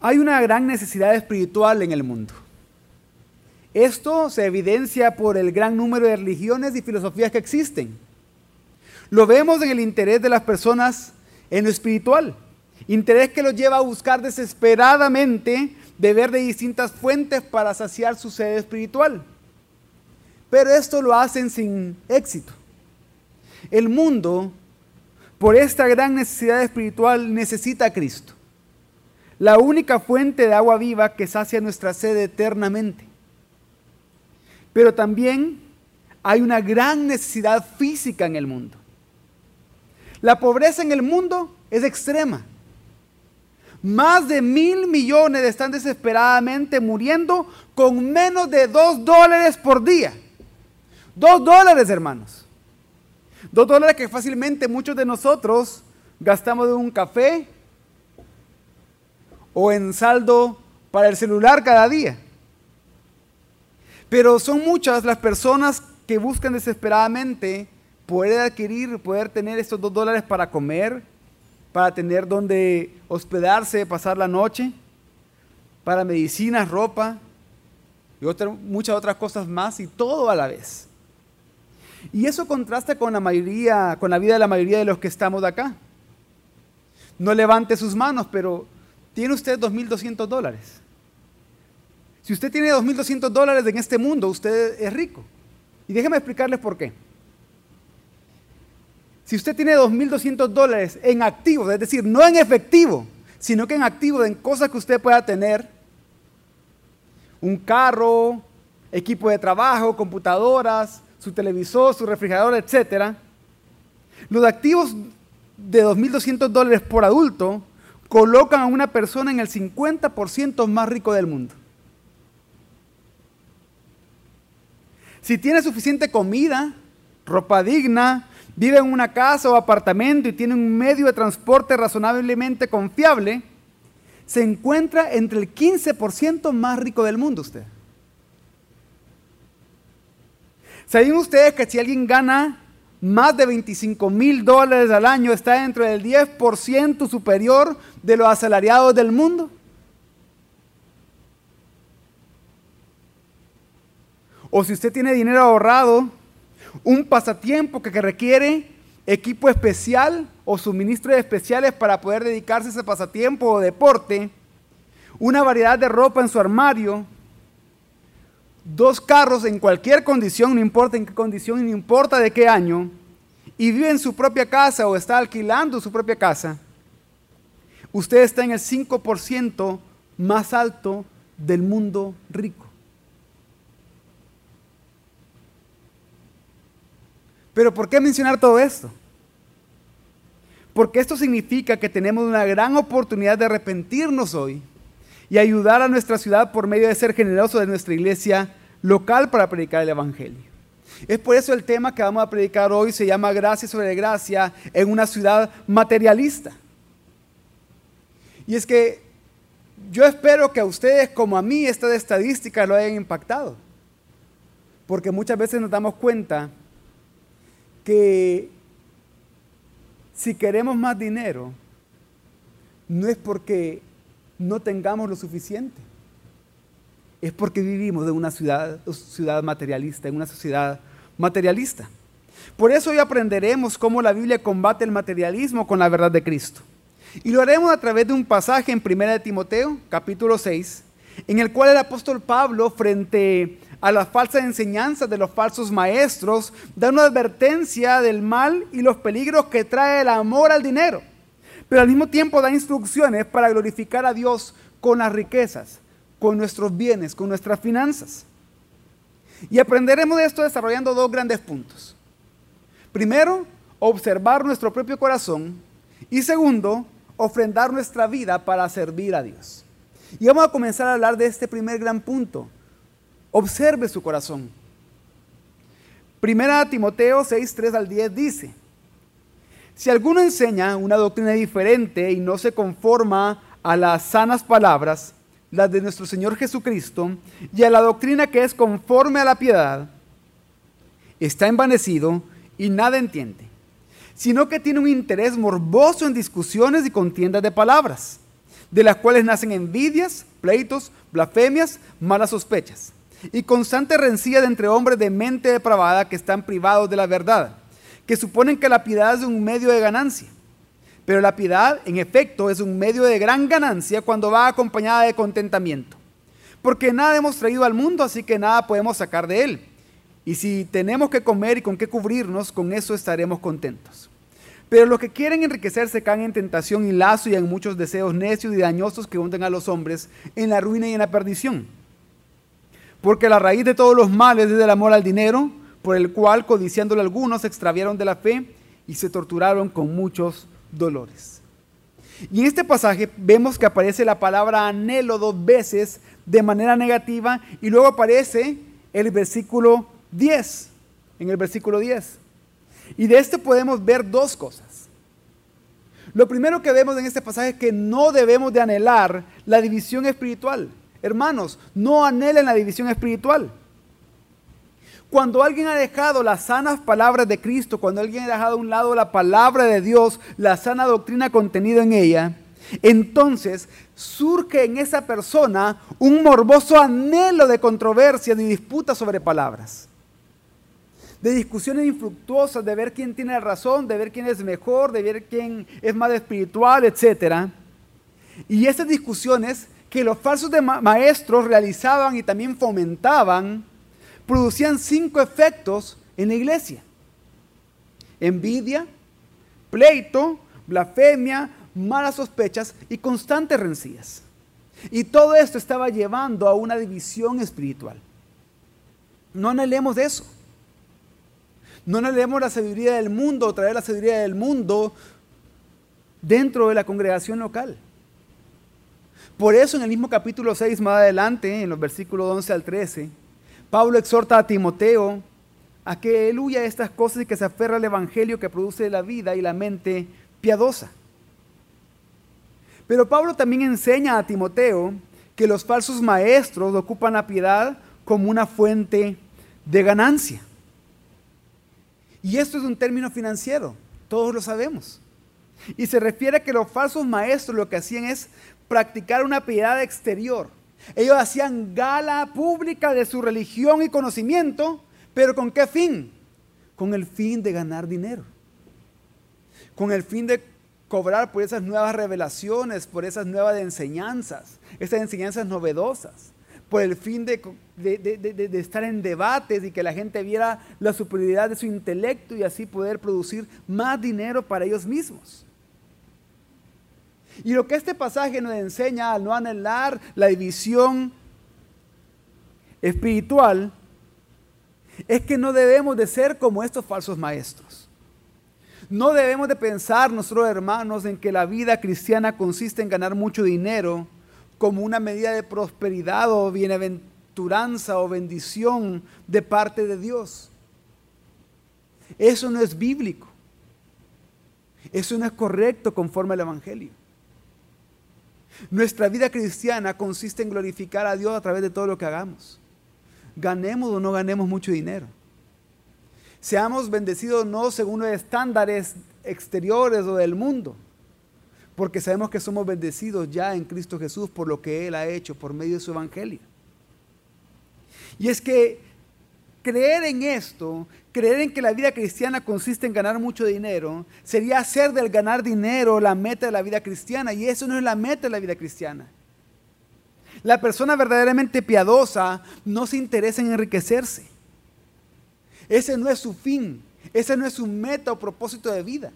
Hay una gran necesidad espiritual en el mundo. Esto se evidencia por el gran número de religiones y filosofías que existen. Lo vemos en el interés de las personas en lo espiritual. Interés que los lleva a buscar desesperadamente beber de distintas fuentes para saciar su sed espiritual. Pero esto lo hacen sin éxito. El mundo, por esta gran necesidad espiritual, necesita a Cristo. La única fuente de agua viva que sacia nuestra sed eternamente. Pero también hay una gran necesidad física en el mundo. La pobreza en el mundo es extrema. Más de mil millones están desesperadamente muriendo con menos de dos dólares por día. Dos dólares, hermanos. Dos dólares que fácilmente muchos de nosotros gastamos en un café o en saldo para el celular cada día. Pero son muchas las personas que buscan desesperadamente poder adquirir, poder tener estos dos dólares para comer, para tener donde hospedarse, pasar la noche, para medicinas, ropa y muchas otras cosas más y todo a la vez. Y eso contrasta con la mayoría, con la vida de la mayoría de los que estamos acá. No levante sus manos, pero tiene usted 2.200 dólares. Si usted tiene 2.200 dólares en este mundo, usted es rico. Y déjeme explicarles por qué. Si usted tiene 2.200 dólares en activo, es decir, no en efectivo, sino que en activo, en cosas que usted pueda tener, un carro, equipo de trabajo, computadoras, su televisor, su refrigerador, etc. Los activos de 2.200 dólares por adulto colocan a una persona en el 50% más rico del mundo. Si tiene suficiente comida, ropa digna, vive en una casa o apartamento y tiene un medio de transporte razonablemente confiable, se encuentra entre el 15% más rico del mundo usted. ¿Saben ustedes que si alguien gana más de 25 mil dólares al año está dentro del 10% superior de los asalariados del mundo? O si usted tiene dinero ahorrado un pasatiempo que, requiere equipo especial o suministros especiales para poder dedicarse a ese pasatiempo o deporte, una variedad de ropa en su armario, dos carros en cualquier condición, no importa en qué condición, no importa de qué año, y vive en su propia casa o está alquilando su propia casa, usted está en el 5% más alto del mundo rico. Pero ¿por qué mencionar todo esto? Porque esto significa que tenemos una gran oportunidad de arrepentirnos hoy y ayudar a nuestra ciudad por medio de ser generosos de nuestra iglesia local para predicar el Evangelio. Es por eso el tema que vamos a predicar hoy se llama Gracia sobre Gracia en una ciudad materialista. Y es que yo espero que a ustedes como a mí estas estadísticas lo hayan impactado. Porque muchas veces nos damos cuenta que si queremos más dinero, no es porque no tengamos lo suficiente, es porque vivimos en una ciudad, ciudad materialista, en una sociedad materialista. Por eso hoy aprenderemos cómo la Biblia combate el materialismo con la verdad de Cristo. Y lo haremos a través de un pasaje en 1 de Timoteo, capítulo 6, en el cual el apóstol Pablo, frente a las falsas enseñanzas de los falsos maestros, da una advertencia del mal y los peligros que trae el amor al dinero. Pero al mismo tiempo da instrucciones para glorificar a Dios con las riquezas, con nuestros bienes, con nuestras finanzas. Y aprenderemos de esto desarrollando dos grandes puntos. Primero, observar nuestro propio corazón. Y segundo, ofrendar nuestra vida para servir a Dios. Y vamos a comenzar a hablar de este primer gran punto, Observe su corazón. Primera Timoteo 6, 3 al 10 dice, si alguno enseña una doctrina diferente y no se conforma a las sanas palabras, las de nuestro Señor Jesucristo, y a la doctrina que es conforme a la piedad, está envanecido y nada entiende, sino que tiene un interés morboso en discusiones y contiendas de palabras de las cuales nacen envidias, pleitos, blasfemias, malas sospechas y constante rencilla entre hombres de mente depravada que están privados de la verdad, que suponen que la piedad es un medio de ganancia. Pero la piedad, en efecto, es un medio de gran ganancia cuando va acompañada de contentamiento. Porque nada hemos traído al mundo, así que nada podemos sacar de él. Y si tenemos que comer y con qué cubrirnos, con eso estaremos contentos. Pero los que quieren enriquecerse caen en tentación y lazo y en muchos deseos necios y dañosos que hunden a los hombres en la ruina y en la perdición. Porque la raíz de todos los males es el amor al dinero, por el cual, codiciándolo algunos, se extraviaron de la fe y se torturaron con muchos dolores. Y en este pasaje vemos que aparece la palabra anhelo dos veces de manera negativa y luego aparece el versículo 10, en el versículo 10. Y de este podemos ver dos cosas. Lo primero que vemos en este pasaje es que no debemos de anhelar la división espiritual. Hermanos, no anhelen la división espiritual. Cuando alguien ha dejado las sanas palabras de Cristo, cuando alguien ha dejado a un lado la palabra de Dios, la sana doctrina contenida en ella, entonces surge en esa persona un morboso anhelo de controversia, de disputa sobre palabras de discusiones infructuosas, de ver quién tiene razón, de ver quién es mejor, de ver quién es más espiritual, etc. Y esas discusiones que los falsos maestros realizaban y también fomentaban, producían cinco efectos en la iglesia. Envidia, pleito, blasfemia, malas sospechas y constantes rencillas. Y todo esto estaba llevando a una división espiritual. No anhelemos eso. No anhelemos la sabiduría del mundo traer la sabiduría del mundo dentro de la congregación local. Por eso en el mismo capítulo 6 más adelante, en los versículos 11 al 13, Pablo exhorta a Timoteo a que él huya de estas cosas y que se aferra al Evangelio que produce la vida y la mente piadosa. Pero Pablo también enseña a Timoteo que los falsos maestros ocupan la piedad como una fuente de ganancia. Y esto es un término financiero, todos lo sabemos. Y se refiere a que los falsos maestros lo que hacían es practicar una piedad exterior. Ellos hacían gala pública de su religión y conocimiento, pero ¿con qué fin? Con el fin de ganar dinero. Con el fin de cobrar por esas nuevas revelaciones, por esas nuevas enseñanzas, esas enseñanzas novedosas, por el fin de, de, estar en debates y que la gente viera la superioridad de su intelecto y así poder producir más dinero para ellos mismos. Y lo que este pasaje nos enseña al no anhelar la división espiritual es que no debemos de ser como estos falsos maestros. No debemos de pensar, nosotros hermanos, en que la vida cristiana consiste en ganar mucho dinero como una medida de prosperidad o bienaventuranza o bendición de parte de Dios. Eso no es bíblico. Eso no es correcto conforme al Evangelio. Nuestra vida cristiana consiste en glorificar a Dios a través de todo lo que hagamos. Ganemos o no ganemos mucho dinero. Seamos bendecidos no según los estándares exteriores o del mundo, porque sabemos que somos bendecidos ya en Cristo Jesús por lo que Él ha hecho por medio de su evangelio. Y es que creer en esto, creer en que la vida cristiana consiste en ganar mucho dinero, sería hacer del ganar dinero la meta de la vida cristiana. Y eso no es la meta de la vida cristiana. La persona verdaderamente piadosa no se interesa en enriquecerse. Ese no es su fin. Ese no es su meta o propósito de vida.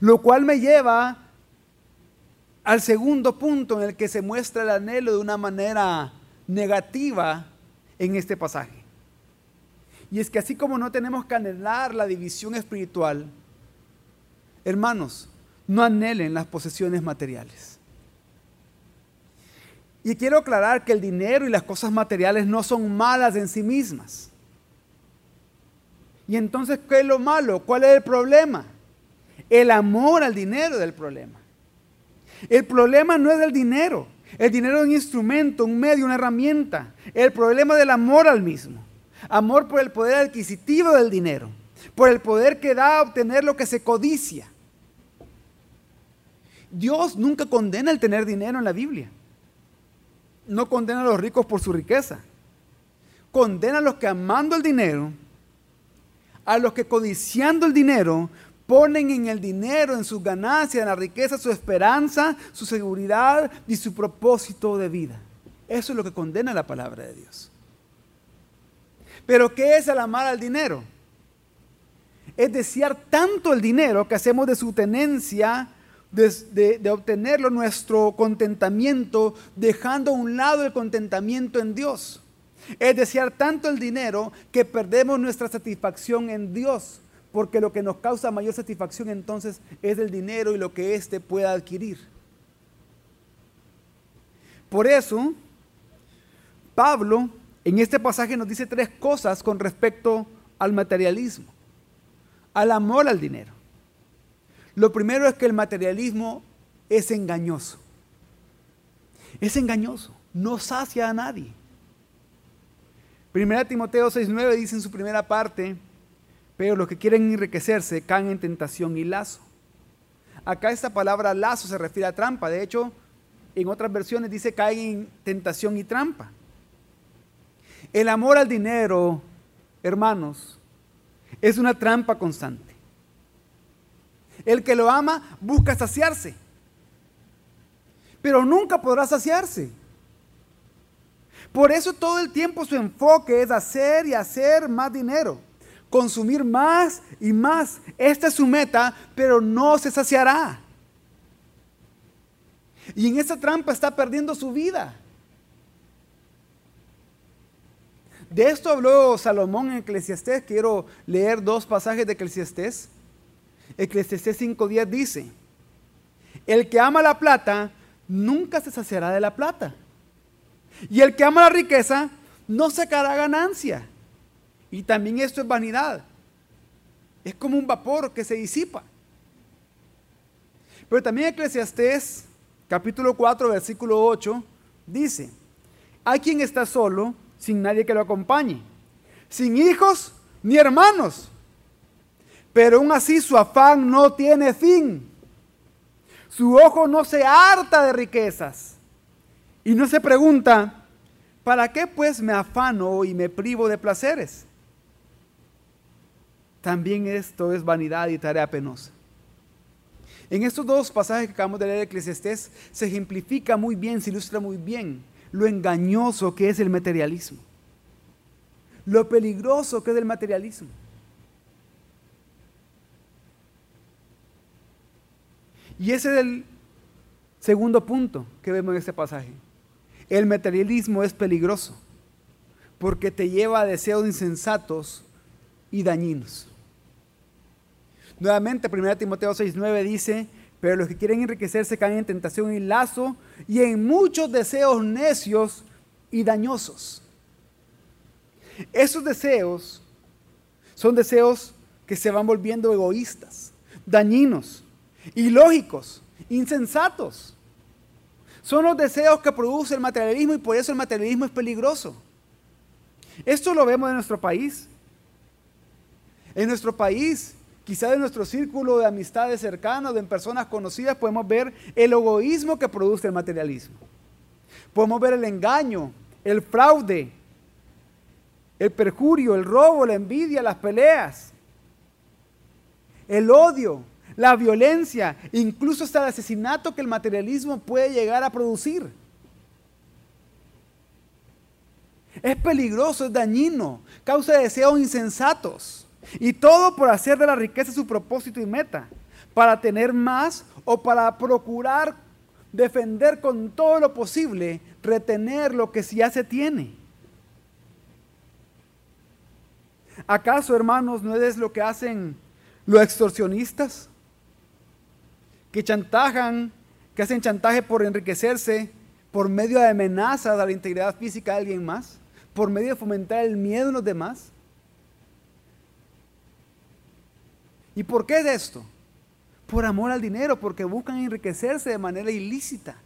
Lo cual me lleva al segundo punto en el que se muestra el anhelo de una manera negativa en este pasaje. Y es que así como no tenemos que anhelar la división espiritual, hermanos, no anhelen las posesiones materiales. Y quiero aclarar que el dinero y las cosas materiales no son malas en sí mismas. Y entonces, ¿qué es lo malo? ¿Cuál es el problema? El amor al dinero es el problema. El problema no es el dinero. El dinero es un instrumento, un medio, una herramienta. El problema del amor al mismo. Amor por el poder adquisitivo del dinero. Por el poder que da a obtener lo que se codicia. Dios nunca condena el tener dinero en la Biblia. No condena a los ricos por su riqueza. Condena a los que amando el dinero, a los que codiciando el dinero, ponen en el dinero, en sus ganancias, en la riqueza, su esperanza, su seguridad y su propósito de vida. Eso es lo que condena la palabra de Dios. Pero ¿qué es el amar al dinero? Es desear tanto el dinero que hacemos de su tenencia, de, obtenerlo, nuestro contentamiento, dejando a un lado el contentamiento en Dios. Es desear tanto el dinero que perdemos nuestra satisfacción en Dios, porque lo que nos causa mayor satisfacción entonces es el dinero y lo que éste pueda adquirir. Por eso, Pablo en este pasaje nos dice tres cosas con respecto al materialismo, al amor al dinero. Lo primero es que el materialismo es engañoso. Es engañoso, no sacia a nadie. Primera Timoteo 6:9 dice en su primera parte, pero los que quieren enriquecerse caen en tentación y lazo. Acá esta palabra lazo se refiere a trampa, de hecho, en otras versiones dice caen en tentación y trampa. El amor al dinero, hermanos, es una trampa constante. El que lo ama busca saciarse, pero nunca podrá saciarse. Por eso todo el tiempo su enfoque es hacer y hacer más dinero, consumir más y más. Esta es su meta, pero no se saciará. Y en esa trampa está perdiendo su vida. De esto habló Salomón en Eclesiastés. Quiero leer dos pasajes de Eclesiastés. Eclesiastés 5.10 dice, el que ama la plata nunca se saciará de la plata. Y el que ama la riqueza no sacará ganancia. Y también esto es vanidad. Es como un vapor que se disipa. Pero también Eclesiastés capítulo 4 versículo 8 dice, hay quien está solo sin nadie que lo acompañe, sin hijos ni hermanos. Pero aún así su afán no tiene fin. Su ojo no se harta de riquezas. Y no se pregunta, ¿para qué pues me afano y me privo de placeres? También esto es vanidad y tarea penosa. En estos dos pasajes que acabamos de leer de Eclesiastés se ejemplifica muy bien, se ilustra muy bien lo engañoso que es el materialismo, lo peligroso que es el materialismo. Y ese es el segundo punto que vemos en este pasaje. El materialismo es peligroso porque te lleva a deseos insensatos y dañinos. Nuevamente, 1 Timoteo 6:9 dice, pero los que quieren enriquecerse caen en tentación y lazo y en muchos deseos necios y dañosos. Esos deseos son deseos que se van volviendo egoístas, dañinos, ilógicos, insensatos. Son los deseos que produce el materialismo y por eso el materialismo es peligroso. Esto lo vemos en nuestro país. En nuestro país Quizá en nuestro círculo de amistades cercanas, de personas conocidas, podemos ver el egoísmo que produce el materialismo. Podemos ver el engaño, el fraude, el perjurio, el robo, la envidia, las peleas, el odio, la violencia, incluso hasta el asesinato que el materialismo puede llegar a producir. Es peligroso, es dañino, causa deseos insensatos. Y todo por hacer de la riqueza su propósito y meta, para tener más o para procurar defender con todo lo posible, retener lo que ya se tiene. ¿Acaso, hermanos, no es lo que hacen los extorsionistas? Que chantajan, que hacen chantaje por enriquecerse por medio de amenazas a la integridad física de alguien más, por medio de fomentar el miedo en los demás. ¿Y por qué es esto? Por amor al dinero, porque buscan enriquecerse de manera ilícita.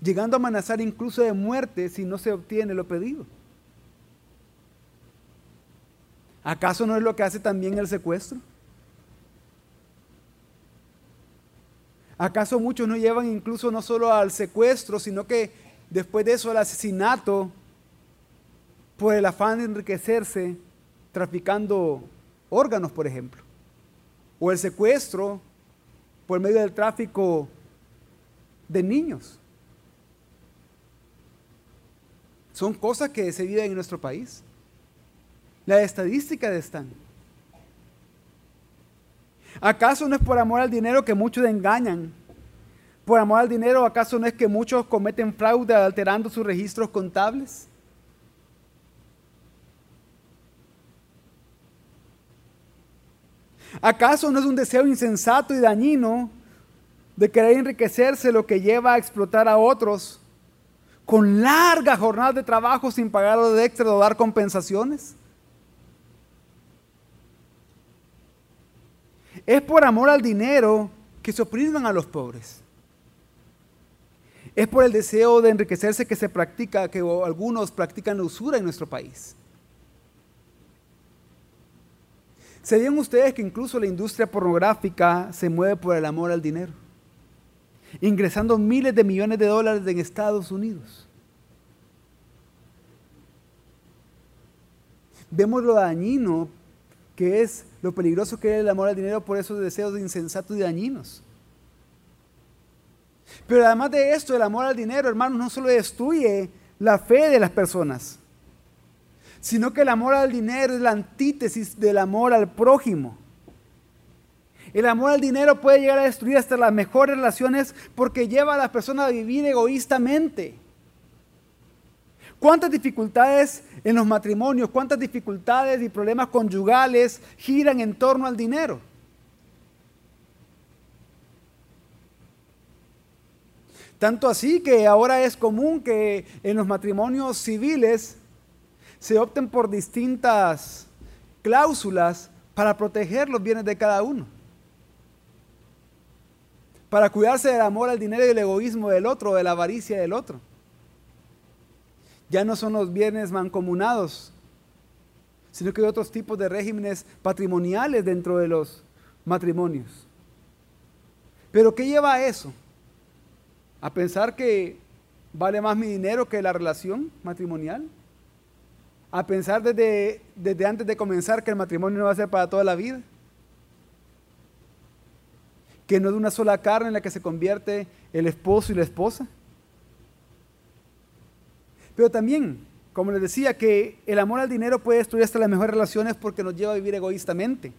Llegando a amenazar incluso de muerte si no se obtiene lo pedido. ¿Acaso no es lo que hace también el secuestro? ¿Acaso muchos no llevan incluso no solo al secuestro, sino que después de eso al asesinato por el afán de enriquecerse traficando órganos, por ejemplo? O el secuestro por medio del tráfico de niños. Son cosas que se viven en nuestro país. Las estadísticas están. ¿Acaso no es por amor al dinero que muchos engañan? ¿Por amor al dinero acaso no es que muchos cometen fraude alterando sus registros contables? ¿Acaso no es un deseo insensato y dañino de querer enriquecerse lo que lleva a explotar a otros con largas jornadas de trabajo sin pagar de extra o dar compensaciones? Es por amor al dinero que se opriman a los pobres. Es por el deseo de enriquecerse que se practica, que algunos practican usura en nuestro país. ¿Sabían ustedes que incluso la industria pornográfica se mueve por el amor al dinero? Ingresando miles de millones de dólares en Estados Unidos. Vemos lo dañino que es, lo peligroso que es el amor al dinero por esos deseos insensatos y dañinos. Pero además de esto, el amor al dinero, hermanos, no solo destruye la fe de las personas, sino que el amor al dinero es la antítesis del amor al prójimo. El amor al dinero puede llegar a destruir hasta las mejores relaciones porque lleva a las personas a vivir egoístamente. ¿Cuántas dificultades en los matrimonios, cuántas dificultades y problemas conyugales giran en torno al dinero? Tanto así que ahora es común que en los matrimonios civiles se opten por distintas cláusulas para proteger los bienes de cada uno. Para cuidarse del amor al dinero y el egoísmo del otro, de la avaricia del otro. Ya no son los bienes mancomunados, sino que hay otros tipos de regímenes patrimoniales dentro de los matrimonios. Pero ¿qué lleva a eso? A pensar que vale más mi dinero que la relación matrimonial a pensar desde, desde antes de comenzar que el matrimonio no va a ser para toda la vida. Que no es una sola carne en la que se convierte el esposo y la esposa. Pero también, como les decía, que el amor al dinero puede destruir hasta las mejores relaciones porque nos lleva a vivir egoístamente.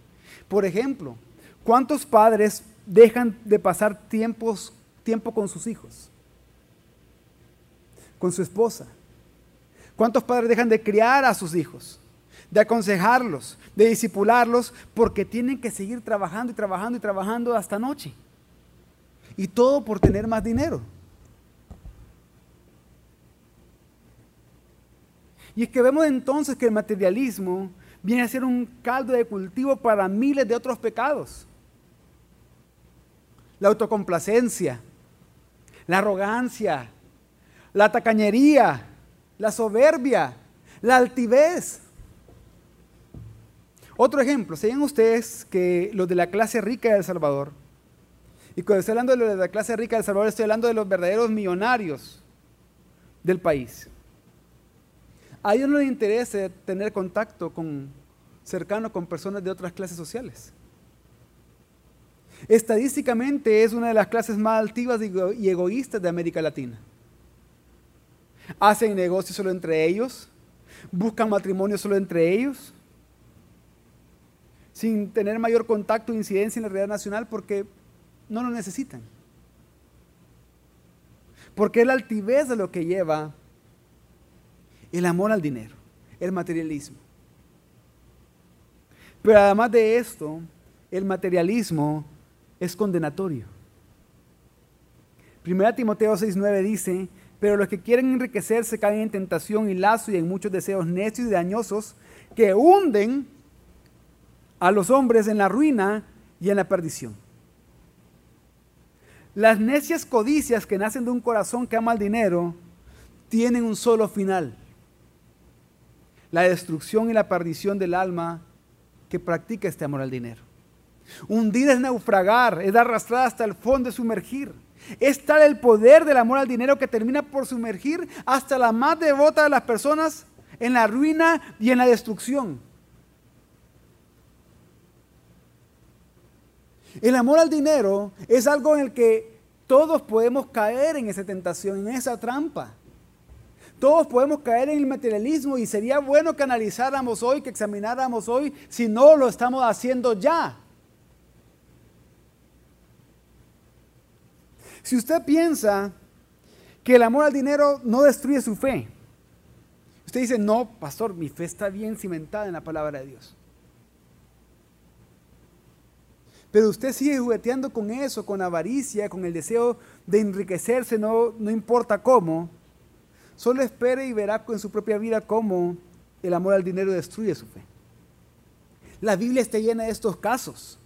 Por ejemplo, ¿cuántos padres dejan de pasar tiempos, tiempo con sus hijos? Con su esposa ¿Cuántos padres dejan de criar a sus hijos? De aconsejarlos, de disipularlos, porque tienen que seguir trabajando y trabajando y trabajando hasta noche. Y todo por tener más dinero. Y es que vemos entonces que el materialismo viene a ser un caldo de cultivo para miles de otros pecados. La autocomplacencia, la arrogancia, la tacañería, la soberbia, la altivez. Otro ejemplo, sean ustedes que los de la clase rica de El Salvador, y cuando estoy hablando de los de la clase rica de El Salvador, estoy hablando de los verdaderos millonarios del país. A ellos no les interesa tener contacto con, cercano con personas de otras clases sociales. Estadísticamente es una de las clases más altivas y egoístas de América Latina hacen negocios solo entre ellos, buscan matrimonio solo entre ellos, sin tener mayor contacto e incidencia en la realidad nacional porque no lo necesitan. Porque es la altivez de lo que lleva el amor al dinero, el materialismo. Pero además de esto, el materialismo es condenatorio. Primera Timoteo 6:9 dice, pero los que quieren enriquecerse caen en tentación y lazo y en muchos deseos necios y dañosos que hunden a los hombres en la ruina y en la perdición. Las necias codicias que nacen de un corazón que ama el dinero tienen un solo final, la destrucción y la perdición del alma que practica este amor al dinero. Hundir es naufragar, es arrastrar hasta el fondo, es sumergir. Es tal el poder del amor al dinero que termina por sumergir hasta la más devota de las personas en la ruina y en la destrucción. El amor al dinero es algo en el que todos podemos caer en esa tentación, en esa trampa. Todos podemos caer en el materialismo y sería bueno que analizáramos hoy, que examináramos hoy, si no lo estamos haciendo ya. Si usted piensa que el amor al dinero no destruye su fe, usted dice, no, pastor, mi fe está bien cimentada en la palabra de Dios. Pero usted sigue jugueteando con eso, con avaricia, con el deseo de enriquecerse, no, no importa cómo. Solo espere y verá en su propia vida cómo el amor al dinero destruye su fe. La Biblia está llena de estos casos.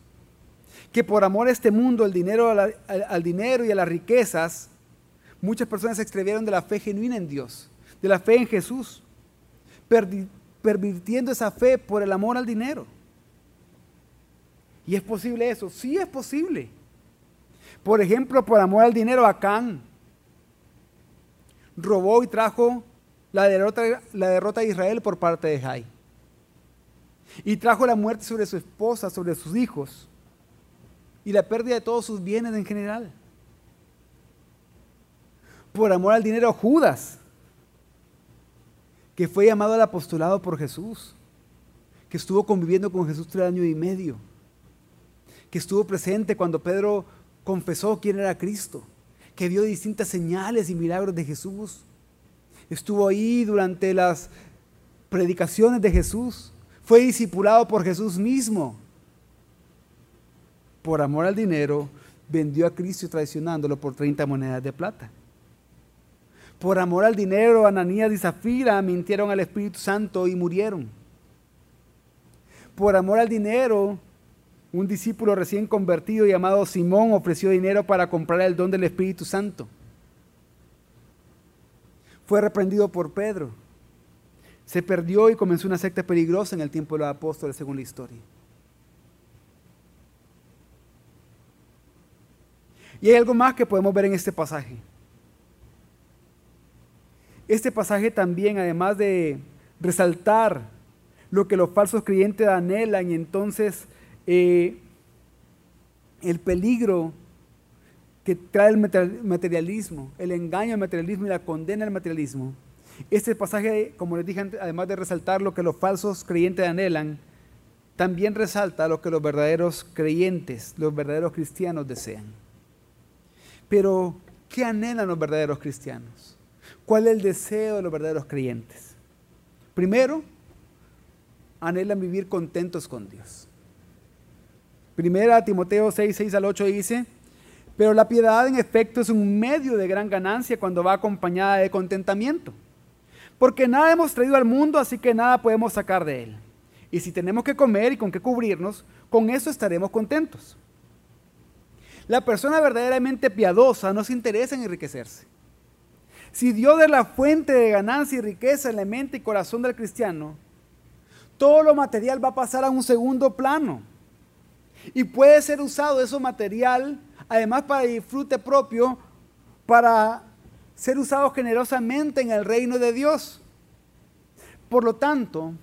Que por amor a este mundo, el dinero, al, dinero y a las riquezas, muchas personas se extraviaron de la fe genuina en Dios, de la fe en Jesús, pervirtiendo esa fe por el amor al dinero. ¿Y es posible eso? Sí es posible. Por ejemplo, por amor al dinero, Acán robó y trajo la derrota, la derrota de Israel por parte de Jai. Y trajo la muerte sobre su esposa, sobre sus hijos. Y la pérdida de todos sus bienes en general. Por amor al dinero, Judas, que fue llamado al apostolado por Jesús, que estuvo conviviendo con Jesús tres años y medio que estuvo presente cuando Pedro confesó quién era Cristo, que vio distintas señales y milagros de Jesús. Estuvo ahí durante las predicaciones de Jesús. Fue discipulado por Jesús mismo. Por amor al dinero, vendió a Cristo traicionándolo por 30 monedas de plata. Por amor al dinero, Ananías y Zafira mintieron al Espíritu Santo y murieron. Por amor al dinero, un discípulo recién convertido llamado Simón ofreció dinero para comprar el don del Espíritu Santo. Fue reprendido por Pedro. Se perdió y comenzó una secta peligrosa en el tiempo de los apóstoles, según la historia. Y hay algo más que podemos ver en este pasaje. Este pasaje también, además de resaltar lo que los falsos creyentes anhelan y entonces eh, el peligro que trae el materialismo, el engaño al materialismo y la condena al materialismo. Este pasaje, como les dije, además de resaltar lo que los falsos creyentes anhelan, también resalta lo que los verdaderos creyentes, los verdaderos cristianos desean. Pero, ¿qué anhelan los verdaderos cristianos? ¿Cuál es el deseo de los verdaderos creyentes? Primero, anhelan vivir contentos con Dios. Primera Timoteo 6, 6 al 8 dice, pero la piedad en efecto es un medio de gran ganancia cuando va acompañada de contentamiento. Porque nada hemos traído al mundo, así que nada podemos sacar de él. Y si tenemos que comer y con qué cubrirnos, con eso estaremos contentos. La persona verdaderamente piadosa no se interesa en enriquecerse. Si Dios es la fuente de ganancia y riqueza en la mente y corazón del cristiano, todo lo material va a pasar a un segundo plano. Y puede ser usado eso material, además para disfrute propio, para ser usado generosamente en el reino de Dios. Por lo tanto,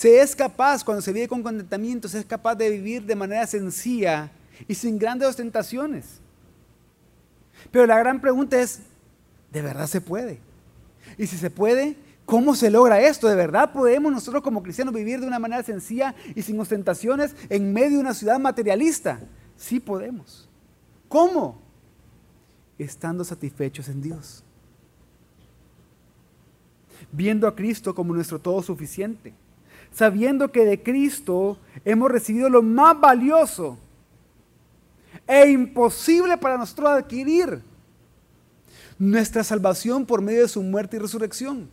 se es capaz, cuando se vive con contentamiento, se es capaz de vivir de manera sencilla y sin grandes ostentaciones. Pero la gran pregunta es, ¿de verdad se puede? Y si se puede, ¿Cómo se logra esto? ¿De verdad podemos nosotros como cristianos vivir de una manera sencilla y sin ostentaciones en medio de una ciudad materialista? Sí podemos. ¿Cómo? Estando satisfechos en Dios. Viendo a Cristo como nuestro todo suficiente. Sabiendo que de Cristo hemos recibido lo más valioso e imposible para nosotros adquirir. Nuestra salvación por medio de su muerte y resurrección.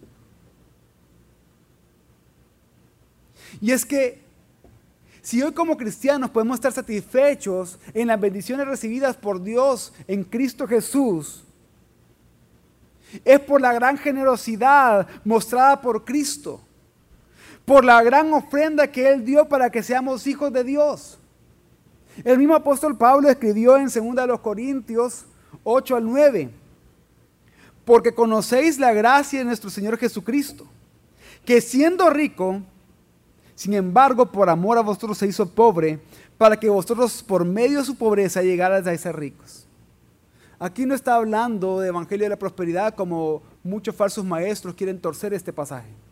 Y es que si hoy como cristianos podemos estar satisfechos en las bendiciones recibidas por Dios en Cristo Jesús, es por la gran generosidad mostrada por Cristo. Por la gran ofrenda que Él dio para que seamos hijos de Dios. El mismo apóstol Pablo escribió en 2 Corintios 8 al 9, porque conocéis la gracia de nuestro Señor Jesucristo, que siendo rico, sin embargo, por amor a vosotros se hizo pobre, para que vosotros por medio de su pobreza llegarais a ser ricos. Aquí no está hablando de Evangelio de la Prosperidad como muchos falsos maestros quieren torcer este pasaje.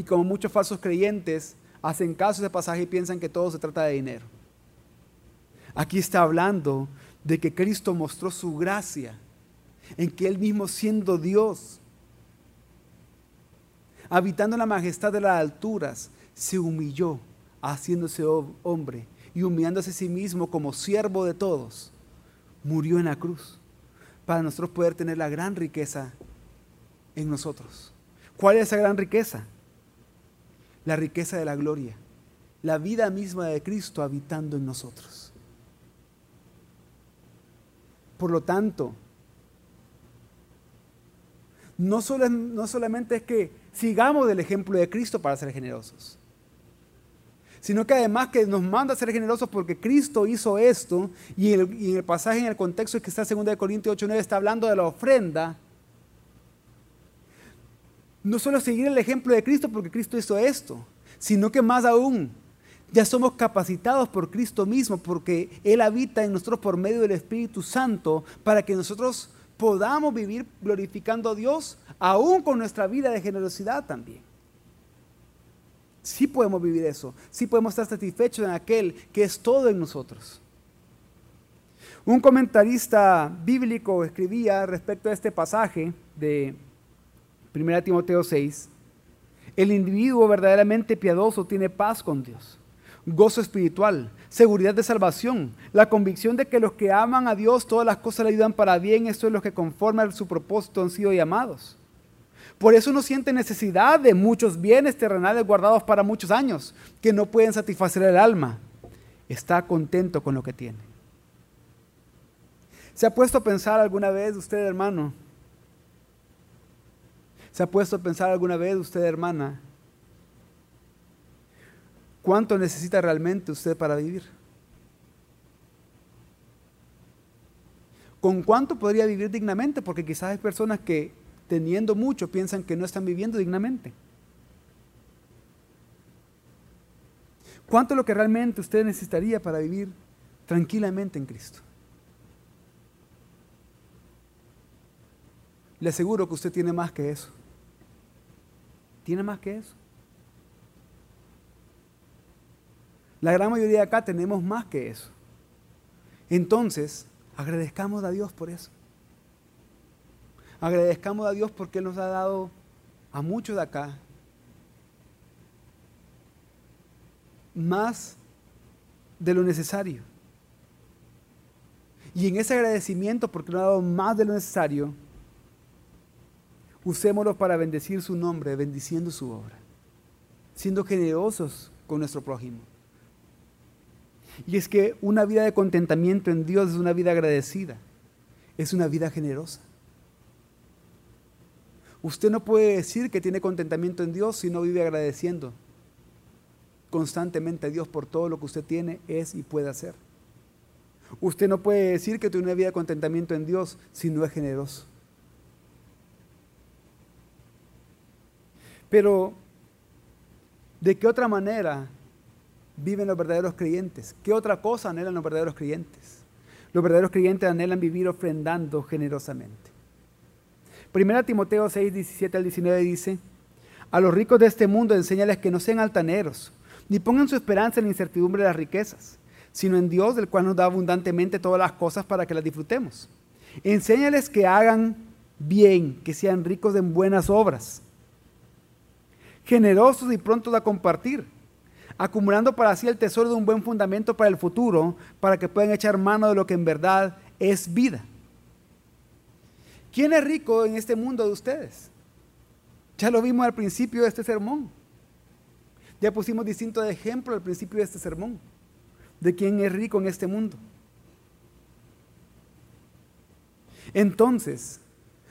Y como muchos falsos creyentes hacen caso de ese pasaje y piensan que todo se trata de dinero. Aquí está hablando de que Cristo mostró su gracia en que Él mismo siendo Dios, habitando la majestad de las alturas, se humilló haciéndose hombre y humillándose a sí mismo como siervo de todos, murió en la cruz para nosotros poder tener la gran riqueza en nosotros. ¿Cuál es esa gran riqueza? La riqueza de la gloria, la vida misma de Cristo habitando en nosotros. Por lo tanto, no, solo, no solamente es que sigamos del ejemplo de Cristo para ser generosos, sino que además que nos manda a ser generosos porque Cristo hizo esto, y en el, pasaje, en el contexto que está en 2 Corintios 8, 9, está hablando de la ofrenda. No solo seguir el ejemplo de Cristo porque Cristo hizo esto, sino que más aún, ya somos capacitados por Cristo mismo, porque Él habita en nosotros por medio del Espíritu Santo, para que nosotros podamos vivir glorificando a Dios, aún con nuestra vida de generosidad también. Sí podemos vivir eso, sí podemos estar satisfechos en aquel que es todo en nosotros. Un comentarista bíblico escribía respecto a este pasaje de 1 Timoteo 6, el individuo verdaderamente piadoso tiene paz con Dios, gozo espiritual, seguridad de salvación, la convicción de que los que aman a Dios todas las cosas le ayudan para bien, esto es lo que conforme a su propósito han sido llamados. Por eso no siente necesidad de muchos bienes terrenales guardados para muchos años, que no pueden satisfacer el alma. Está contento con lo que tiene. ¿Se ha puesto a pensar alguna vez usted, hermano? ¿Se ha puesto a pensar alguna vez usted, hermana? ¿Cuánto necesita realmente usted para vivir? ¿Con cuánto podría vivir dignamente? Porque quizás hay personas que teniendo mucho, piensan que no están viviendo dignamente. ¿Cuánto es lo que realmente usted necesitaría para vivir tranquilamente en Cristo? Le aseguro que usted tiene más que eso. Tiene más que eso. La gran mayoría de acá tenemos más que eso. Entonces, agradezcamos a Dios por eso. Agradezcamos a Dios porque Él nos ha dado a muchos de acá más de lo necesario. Y en ese agradecimiento, porque nos ha dado más de lo necesario, usémoslo para bendecir su nombre, bendiciendo su obra, siendo generosos con nuestro prójimo. Y es que una vida de contentamiento en Dios es una vida agradecida, es una vida generosa. Usted no puede decir que tiene contentamiento en Dios si no vive agradeciendo constantemente a Dios por todo lo que usted tiene, es y puede hacer. Usted no puede decir que tiene una vida de contentamiento en Dios si no es generoso. Pero, ¿de qué otra manera viven los verdaderos creyentes? ¿Qué otra cosa anhelan los verdaderos creyentes? Los verdaderos creyentes anhelan vivir ofrendando generosamente. Primera Timoteo 6, 17 al 19 dice, a los ricos de este mundo enséñales que no sean altaneros, ni pongan su esperanza en la incertidumbre de las riquezas, sino en Dios, del cual nos da abundantemente todas las cosas para que las disfrutemos. Enséñales que hagan bien, que sean ricos en buenas obras, generosos y prontos a compartir, acumulando para sí el tesoro de un buen fundamento para el futuro, para que puedan echar mano de lo que en verdad es vida ¿Quién es rico en este mundo de ustedes? Ya lo vimos al principio de este sermón. Ya pusimos distintos ejemplos al principio de este sermón de quién es rico en este mundo. Entonces,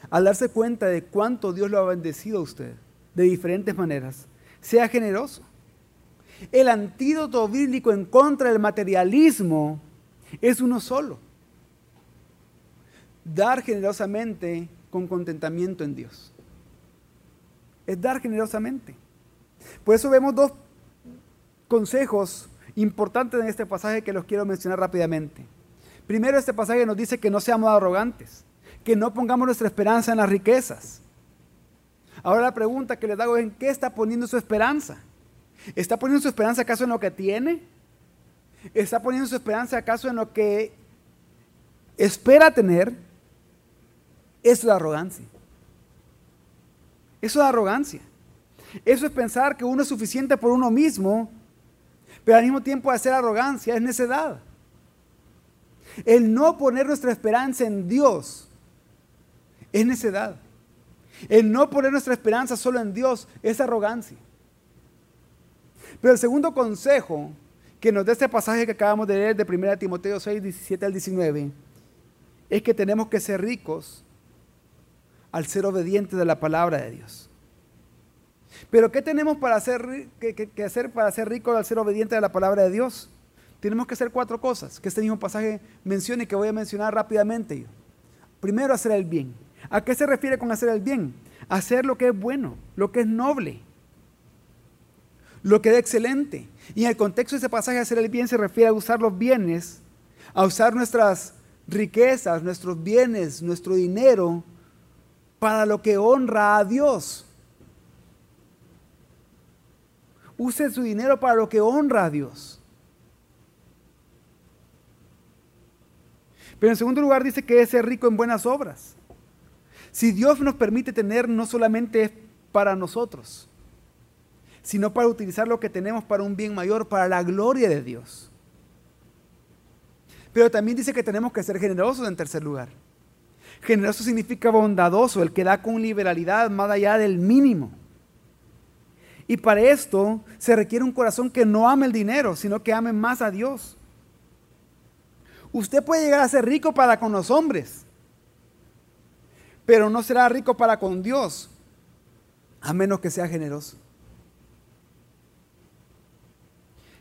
al darse cuenta de cuánto Dios lo ha bendecido a usted, de diferentes maneras. Sea generoso. El antídoto bíblico en contra del materialismo es uno solo. Dar generosamente con contentamiento en Dios. Es dar generosamente. Por eso vemos dos consejos importantes en este pasaje que los quiero mencionar rápidamente. Primero, este pasaje nos dice que no seamos arrogantes, que no pongamos nuestra esperanza en las riquezas. Ahora la pregunta que les hago es, ¿en qué está poniendo su esperanza? ¿Está poniendo su esperanza acaso en lo que tiene? ¿Está poniendo su esperanza acaso en lo que espera tener? Eso es arrogancia. Eso es arrogancia. Eso es pensar que uno es suficiente por uno mismo, pero al mismo tiempo hacer arrogancia es necedad. El no poner nuestra esperanza en Dios es necedad. El no poner nuestra esperanza solo en Dios es arrogancia. Pero el segundo consejo que nos da este pasaje que acabamos de leer de 1 Timoteo 6, 17 al 19, es que tenemos que ser ricos al ser obedientes de la palabra de Dios. Pero ¿qué tenemos para hacer, que, hacer para ser ricos al ser obedientes de la palabra de Dios? Tenemos que hacer cuatro cosas que este mismo pasaje menciona y que voy a mencionar rápidamente. Primero, hacer el bien. ¿A qué se refiere con hacer el bien? Hacer lo que es bueno, lo que es noble, lo que es excelente. Y en el contexto de ese pasaje, hacer el bien se refiere a usar los bienes, a usar nuestras riquezas, nuestros bienes, nuestro dinero, para lo que honra a Dios. Use su dinero para lo que honra a Dios. Pero en segundo lugar dice que es ser rico en buenas obras. Si Dios nos permite tener, no solamente es para nosotros, sino para utilizar lo que tenemos para un bien mayor, para la gloria de Dios. Pero también dice que tenemos que ser generosos en tercer lugar. Generoso significa bondadoso, el que da con liberalidad más allá del mínimo. Y para esto se requiere un corazón que no ame el dinero, sino que ame más a Dios. Usted puede llegar a ser rico para con los hombres, pero no será rico para con Dios, a menos que sea generoso.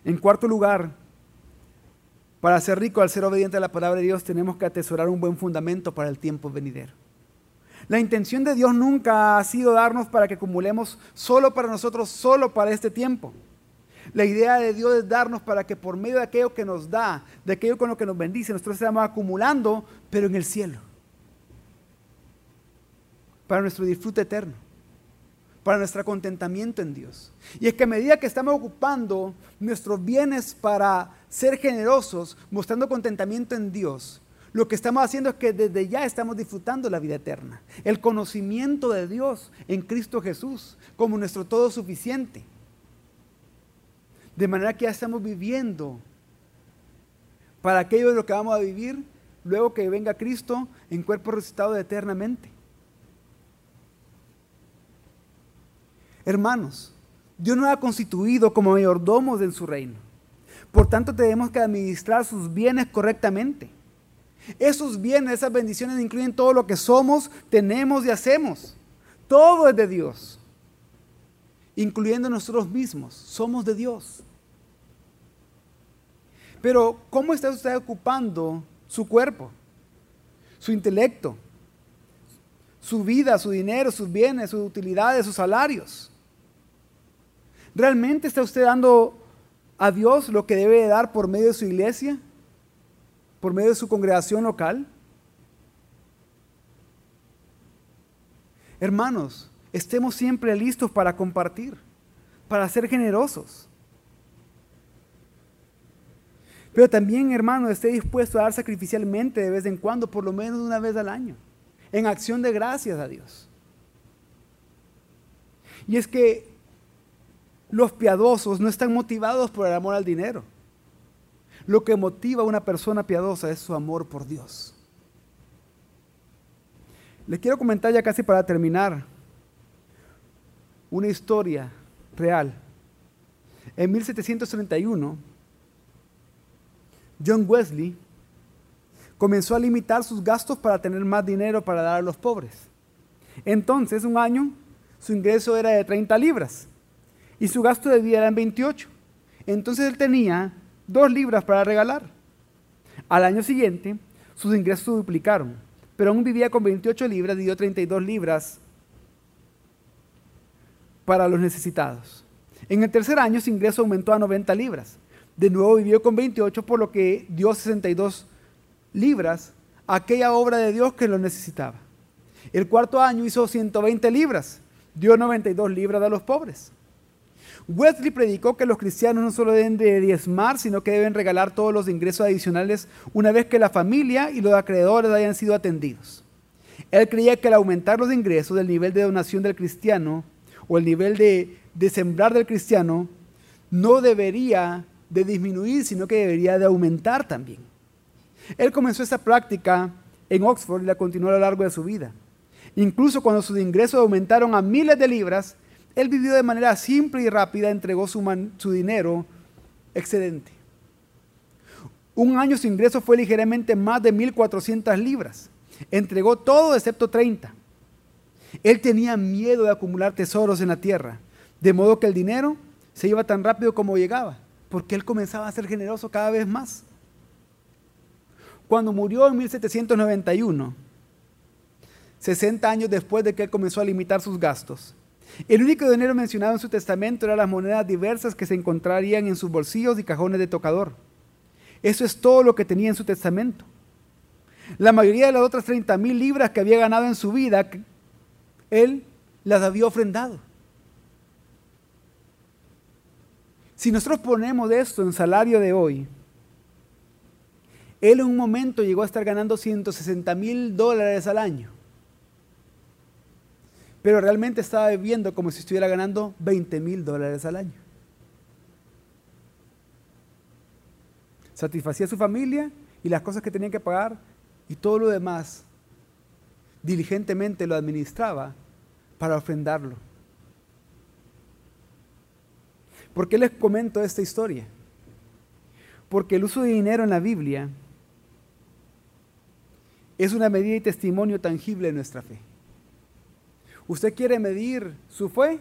En cuarto lugar, para ser rico al ser obediente a la palabra de Dios tenemos que atesorar un buen fundamento para el tiempo venidero. La intención de Dios nunca ha sido darnos para que acumulemos solo para nosotros, solo para este tiempo. La idea de Dios es darnos para que por medio de aquello que nos da, de aquello con lo que nos bendice, nosotros estamos acumulando, pero en el cielo para nuestro disfrute eterno, para nuestro contentamiento en Dios. Y es que a medida que estamos ocupando nuestros bienes para ser generosos, mostrando contentamiento en Dios, lo que estamos haciendo es que desde ya estamos disfrutando la vida eterna, el conocimiento de Dios en Cristo Jesús como nuestro todo suficiente. De manera que ya estamos viviendo para aquello de lo que vamos a vivir luego que venga Cristo en cuerpo resucitado eternamente. Hermanos, Dios nos ha constituido como mayordomos en su reino. Por tanto, tenemos que administrar sus bienes correctamente. Esos bienes, esas bendiciones incluyen todo lo que somos, tenemos y hacemos. Todo es de Dios, incluyendo nosotros mismos. Somos de Dios. Pero, ¿cómo está usted ocupando su cuerpo, su intelecto, su vida, su dinero, sus bienes, sus utilidades, sus salarios? ¿Realmente está usted dando a Dios lo que debe dar por medio de su iglesia? ¿Por medio de su congregación local? Hermanos, estemos siempre listos para compartir, para ser generosos. Pero también, hermano, esté dispuesto a dar sacrificialmente de vez en cuando, por lo menos una vez al año, en acción de gracias a Dios. Y es que los piadosos no están motivados por el amor al dinero. Lo que motiva a una persona piadosa es su amor por Dios. Les quiero comentar ya casi para terminar una historia real. En 1731, John Wesley comenzó a limitar sus gastos para tener más dinero para dar a los pobres. Entonces, un año su ingreso era de 30 libras y su gasto de vida era en 28. Entonces él tenía dos libras para regalar. Al año siguiente, sus ingresos se duplicaron, pero aún vivía con 28 libras y dio 32 libras para los necesitados. En el tercer año su ingreso aumentó a 90 libras. De nuevo vivió con 28, por lo que dio 62 libras a aquella obra de Dios que lo necesitaba. El cuarto año hizo 120 libras, dio 92 libras a los pobres. Wesley predicó que los cristianos no solo deben de diezmar, sino que deben regalar todos los ingresos adicionales una vez que la familia y los acreedores hayan sido atendidos. Él creía que al aumentar los ingresos del nivel de donación del cristiano o el nivel de, de sembrar del cristiano, no debería de disminuir, sino que debería de aumentar también. Él comenzó esta práctica en Oxford y la continuó a lo largo de su vida. Incluso cuando sus ingresos aumentaron a miles de libras, él vivió de manera simple y rápida, entregó su, dinero excedente. Un año su ingreso fue ligeramente más de 1.400 libras. Entregó todo excepto 30. Él tenía miedo de acumular tesoros en la tierra, de modo que el dinero se iba tan rápido como llegaba, porque él comenzaba a ser generoso cada vez más. Cuando murió en 1791, 60 años después de que él comenzó a limitar sus gastos, el único dinero mencionado en su testamento era las monedas diversas que se encontrarían en sus bolsillos y cajones de tocador. Eso es todo lo que tenía en su testamento. La mayoría de las otras 30 mil libras que había ganado en su vida, él las había ofrendado. Si nosotros ponemos esto en salario de hoy, él en un momento llegó a estar ganando 160 mil dólares al año pero realmente estaba viviendo como si estuviera ganando 20 mil dólares al año. Satisfacía a su familia y las cosas que tenían que pagar y todo lo demás diligentemente lo administraba para ofrendarlo. ¿Por qué les comento esta historia? Porque el uso de dinero en la Biblia es una medida y testimonio tangible de nuestra fe. ¿Usted quiere medir su fe?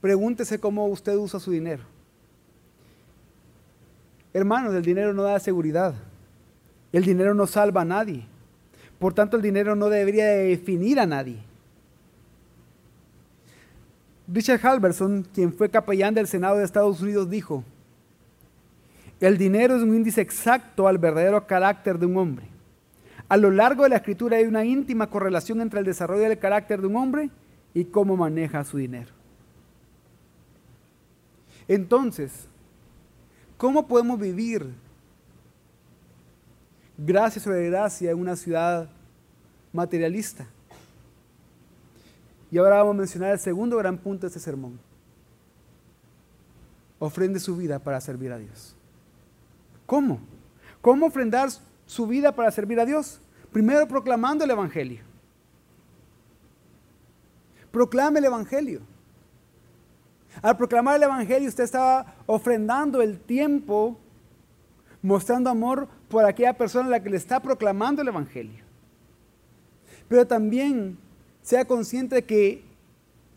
Pregúntese cómo usted usa su dinero. Hermanos, el dinero no da seguridad. El dinero no salva a nadie. Por tanto, el dinero no debería definir a nadie. Richard Halverson, quien fue capellán del Senado de Estados Unidos, dijo, el dinero es un índice exacto al verdadero carácter de un hombre. A lo largo de la escritura hay una íntima correlación entre el desarrollo del carácter de un hombre y cómo maneja su dinero. Entonces, ¿cómo podemos vivir gracia sobre gracia en una ciudad materialista? Y ahora vamos a mencionar el segundo gran punto de este sermón. Ofrende su vida para servir a Dios. ¿Cómo? ¿Cómo ofrendar su vida para servir a Dios? Primero proclamando el Evangelio. Proclame el Evangelio. Al proclamar el Evangelio usted estaba ofrendando el tiempo, mostrando amor por aquella persona a la que le está proclamando el Evangelio. Pero también sea consciente de que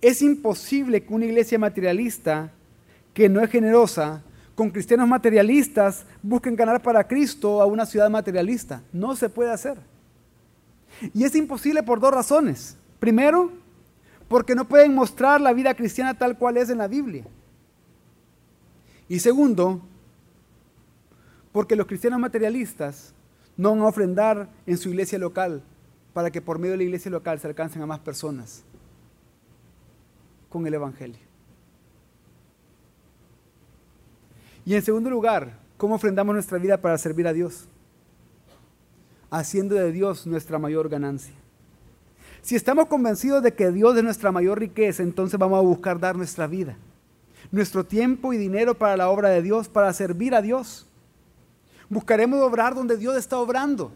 es imposible que una iglesia materialista, que no es generosa, con cristianos materialistas busquen ganar para Cristo a una ciudad materialista. No se puede hacer. Y es imposible por dos razones. Primero, porque no pueden mostrar la vida cristiana tal cual es en la Biblia. Y segundo, porque los cristianos materialistas no van a ofrendar en su iglesia local para que por medio de la iglesia local se alcancen a más personas con el Evangelio. Y en segundo lugar, ¿cómo ofrendamos nuestra vida para servir a Dios? Haciendo de Dios nuestra mayor ganancia. Si estamos convencidos de que Dios es nuestra mayor riqueza, entonces vamos a buscar dar nuestra vida, nuestro tiempo y dinero para la obra de Dios, para servir a Dios. Buscaremos obrar donde Dios está obrando.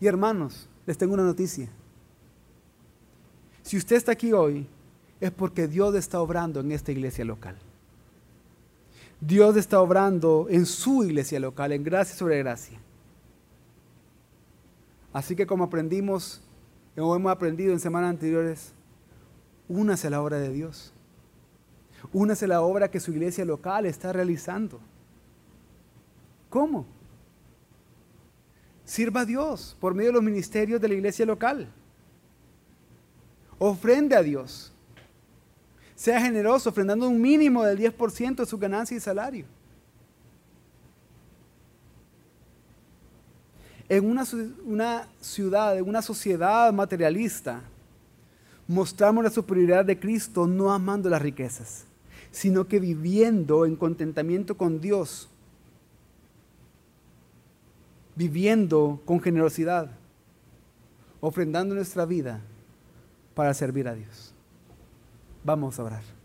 Y hermanos, les tengo una noticia. Si usted está aquí hoy, es porque Dios está obrando en esta iglesia local. Dios está obrando en su iglesia local, en gracia sobre gracia. Así que como aprendimos como hemos aprendido en semanas anteriores, únase a la obra de Dios. Únase a la obra que su iglesia local está realizando. ¿Cómo? Sirva a Dios por medio de los ministerios de la iglesia local. Ofrende a Dios. Sea generoso, ofrendando un mínimo del 10% de su ganancia y salario. En una, una ciudad, en una sociedad materialista, mostramos la superioridad de Cristo no amando las riquezas, sino que viviendo en contentamiento con Dios, viviendo con generosidad, ofrendando nuestra vida para servir a Dios. Vamos a orar.